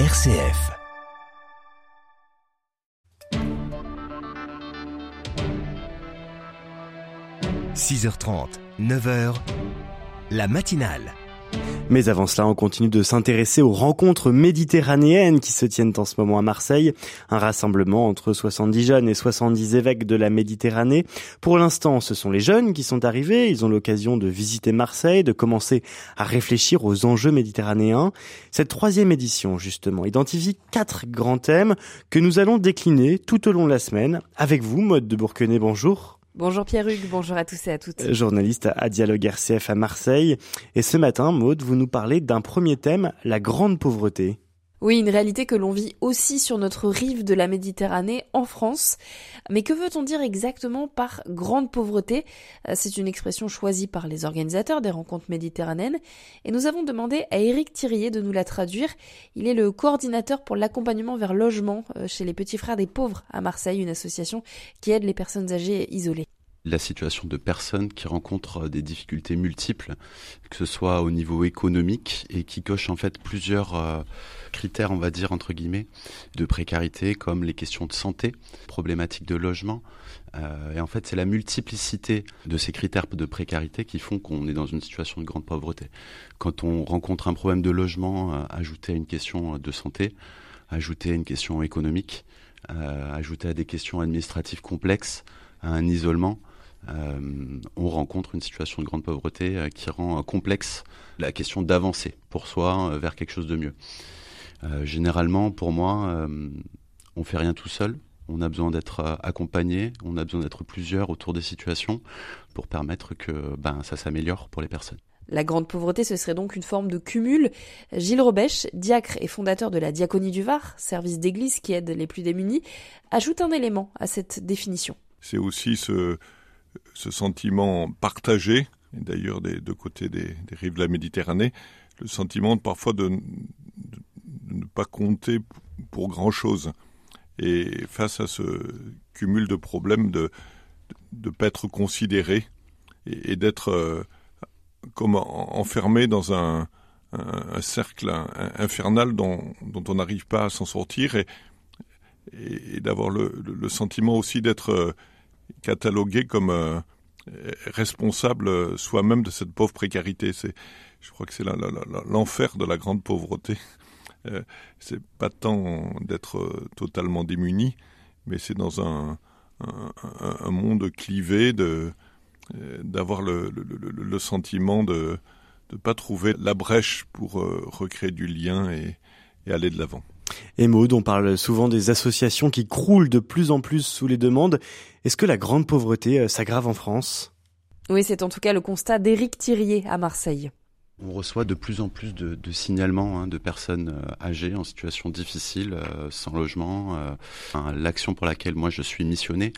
RCF. « 6h30, 9h, la matinale. Mais avant cela, on continue de s'intéresser aux rencontres méditerranéennes qui se tiennent en ce moment à Marseille. Un rassemblement entre 70 jeunes et 70 évêques de la Méditerranée. Pour l'instant, ce sont les jeunes qui sont arrivés. Ils ont l'occasion de visiter Marseille, de commencer à réfléchir aux enjeux méditerranéens. Cette troisième édition, justement, identifie quatre grands thèmes que nous allons décliner tout au long de la semaine. Avec vous, Mode de Bourquenet, bonjour. Bonjour Pierre-Hugues, bonjour à tous et à toutes. Euh, journaliste à Dialogue RCF à Marseille. Et ce matin, Maude, vous nous parlez d'un premier thème, la grande pauvreté. Oui, une réalité que l'on vit aussi sur notre rive de la Méditerranée en France. Mais que veut-on dire exactement par grande pauvreté? Euh, C'est une expression choisie par les organisateurs des rencontres méditerranéennes et nous avons demandé à Éric Thirier de nous la traduire. Il est le coordinateur pour l'accompagnement vers logement euh, chez les Petits Frères des Pauvres à Marseille, une association qui aide les personnes âgées isolées la situation de personnes qui rencontrent des difficultés multiples, que ce soit au niveau économique et qui cochent en fait plusieurs euh, critères, on va dire entre guillemets, de précarité, comme les questions de santé, problématiques de logement. Euh, et en fait, c'est la multiplicité de ces critères de précarité qui font qu'on est dans une situation de grande pauvreté. Quand on rencontre un problème de logement, euh, ajouté à une question de santé, ajouté à une question économique, ajouté à des questions administratives complexes, à un isolement, euh, on rencontre une situation de grande pauvreté euh, qui rend euh, complexe la question d'avancer pour soi vers quelque chose de mieux. généralement, pour moi, on fait rien tout seul. On a besoin d'être accompagné, on a besoin d'être plusieurs autour des situations pour permettre que ben, ça s'améliore pour les personnes. La grande pauvreté, ce serait donc une forme de cumul. Gilles Robèche, diacre et fondateur de la Diaconie du Var, service d'église qui aide les plus démunis, ajoute un élément à cette définition. C'est aussi ce, ce sentiment partagé, d'ailleurs des deux côtés des, rives de la Méditerranée, le sentiment parfois de, ne pas compter pour grand-chose. Et face à ce cumul de problèmes, de ne pas être considéré et, d'être euh, comme enfermé dans un, cercle infernal dont, on n'arrive pas à s'en sortir et, d'avoir le, le, sentiment aussi d'être euh, catalogué comme euh, responsable soi-même de cette pauvre précarité. C'est, je crois que c'est l'enfer de la grande pauvreté. Euh, c'est pas tant d'être euh, totalement démuni, mais c'est dans un, monde clivé d'avoir le, sentiment de ne pas trouver la brèche pour recréer du lien et aller de l'avant. Et Maud, on parle souvent des associations qui croulent de plus en plus sous les demandes. Est-ce que la grande pauvreté euh, s'aggrave en France? Oui, c'est en tout cas le constat d'Éric Thirier à Marseille. On reçoit de plus en plus de, signalements hein, de personnes euh, âgées en situation difficile, euh, sans logement. L'action pour laquelle moi je suis missionné,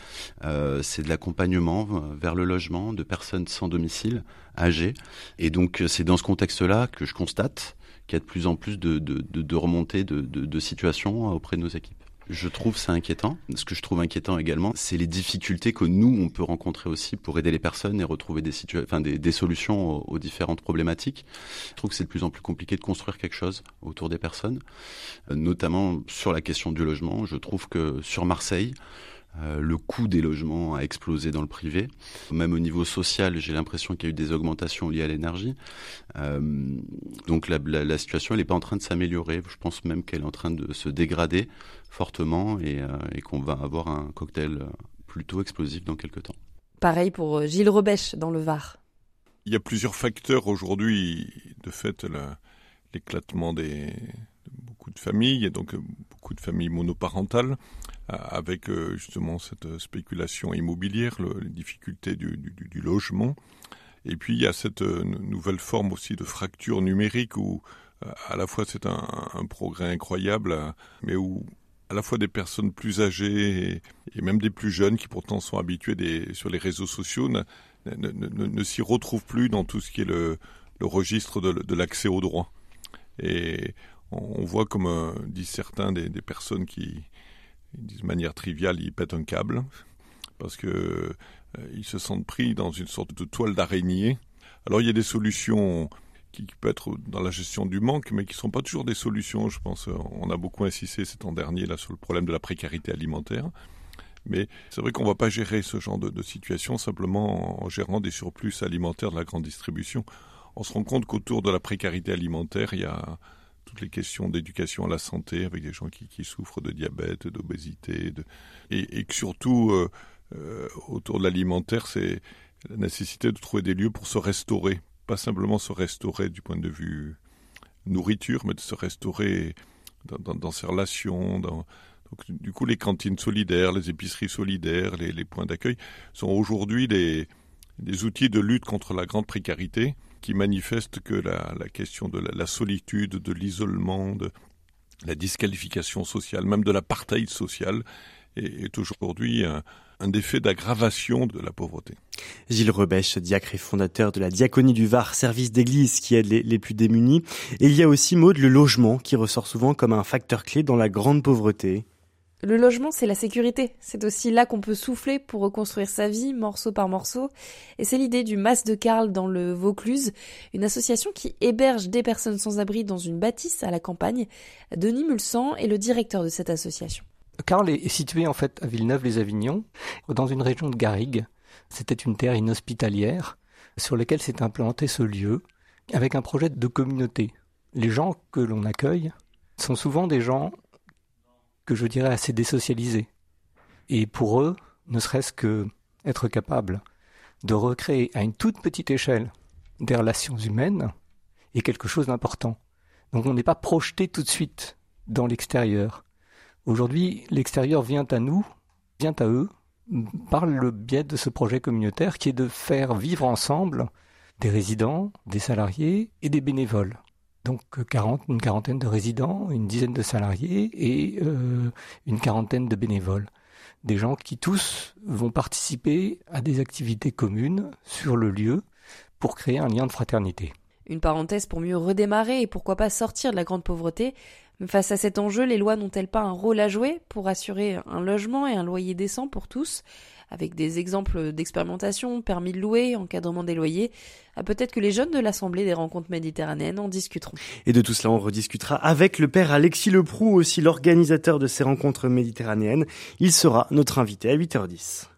c'est de l'accompagnement vers le logement de personnes sans domicile, âgées. Et donc c'est dans ce contexte-là que je constate qu'il y a de plus en plus de, de, de, de remontées de, de, situations auprès de nos équipes. Je trouve ça inquiétant. Ce que je trouve inquiétant également, c'est les difficultés que nous, on peut rencontrer aussi pour aider les personnes et retrouver des, enfin, des, des solutions aux, différentes problématiques. Je trouve que c'est de plus en plus compliqué de construire quelque chose autour des personnes, euh, notamment sur la question du logement. Je trouve que sur Marseille, le coût des logements a explosé dans le privé. Même au niveau social, j'ai l'impression qu'il y a eu des augmentations liées à l'énergie. Euh, donc la, la, situation, elle n'est pas en train de s'améliorer. Je pense même qu'elle est en train de se dégrader fortement et, euh, et qu'on va avoir un cocktail plutôt explosif dans quelques temps. Pareil pour Gilles Rebèche dans le Var. Il y a plusieurs facteurs aujourd'hui, de fait, l'éclatement des, beaucoup de familles, et donc beaucoup de familles monoparentales avec euh, justement cette spéculation immobilière, les difficultés du, logement. Et puis il y a cette euh, nouvelle forme aussi de fracture numérique où euh, à la fois c'est un, progrès incroyable, mais où à la fois des personnes plus âgées et, même des plus jeunes qui pourtant sont habitués des, sur les réseaux sociaux ne, s'y retrouvent plus dans tout ce qui est le, registre de, l'accès au droit. Et on, voit, comme disent certains, des personnes qui, disent de manière triviale, ils pètent un câble parce que euh, ils se sentent pris dans une sorte de toile d'araignée. Alors il y a des solutions qui, peut être dans la gestion du manque, mais qui ne sont pas toujours des solutions. Je pense, on a beaucoup insisté cet an dernier là sur le problème de la précarité alimentaire. Mais c'est vrai qu'on ne va pas gérer ce genre de, situation simplement en gérant des surplus alimentaires de la grande distribution. On se rend compte qu'autour de la précarité alimentaire, il y a toutes les questions d'éducation à la santé avec des gens qui, qui souffrent de diabète, d'obésité, et, que surtout euh, euh, autour de l'alimentaire, c'est la nécessité de trouver des lieux pour se restaurer, pas simplement se restaurer du point de vue nourriture, mais de se restaurer dans, ses relations, donc, du coup, les cantines solidaires, les épiceries solidaires, les, les points d'accueil sont aujourd'hui des, des, outils de lutte contre la grande précarité qui manifestent que la, question de la, solitude, de l'isolement, de la disqualification sociale, même de l'apartheid social, est, est aujourd'hui un, effet d'aggravation de la pauvreté. Gilles Rebèche, diacre et fondateur de la Diaconie du Var, service d'église qui aide les, les, plus démunis. Et il y a aussi, Maud, le logement qui ressort souvent comme un facteur clé dans la grande pauvreté. Le logement, c'est la sécurité. C'est aussi là qu'on peut souffler pour reconstruire sa vie, morceau par morceau. Et c'est l'idée du Mas de Carl dans le Vaucluse, une association qui héberge des personnes sans abri dans une bâtisse à la campagne. Denis Mulsan est le directeur de cette association. Carl est situé en fait à Villeneuve-les-Avignon, dans une région de Garrigues. C'était une terre inhospitalière sur laquelle s'est implanté ce lieu, avec un projet de communauté. Les gens que l'on accueille sont souvent des gens que je dirais assez désocialisés. Et pour eux, ne serait-ce que être capable de recréer à une toute petite échelle des relations humaines est quelque chose d'important. Donc on n'est pas projeté tout de suite dans l'extérieur. Aujourd'hui, l'extérieur vient à nous, vient à eux, par le biais de ce projet communautaire qui est de faire vivre ensemble des résidents, des salariés et des bénévoles donc 40, une quarantaine de résidents, une dizaine de salariés et euh, une quarantaine de bénévoles. Des gens qui tous vont participer à des activités communes sur le lieu pour créer un lien de fraternité. Une parenthèse pour mieux redémarrer et pourquoi pas sortir de la grande pauvreté. Face à cet enjeu, les lois n'ont-elles pas un rôle à jouer pour assurer un logement et un loyer décent pour tous? Avec des exemples d'expérimentation, permis de louer, encadrement des loyers. Ah, peut-être que les jeunes de l'Assemblée des rencontres méditerranéennes en discuteront. Et de tout cela, on rediscutera avec le père Alexis Leproux, aussi l'organisateur de ces rencontres méditerranéennes. Il sera notre invité à 8h10.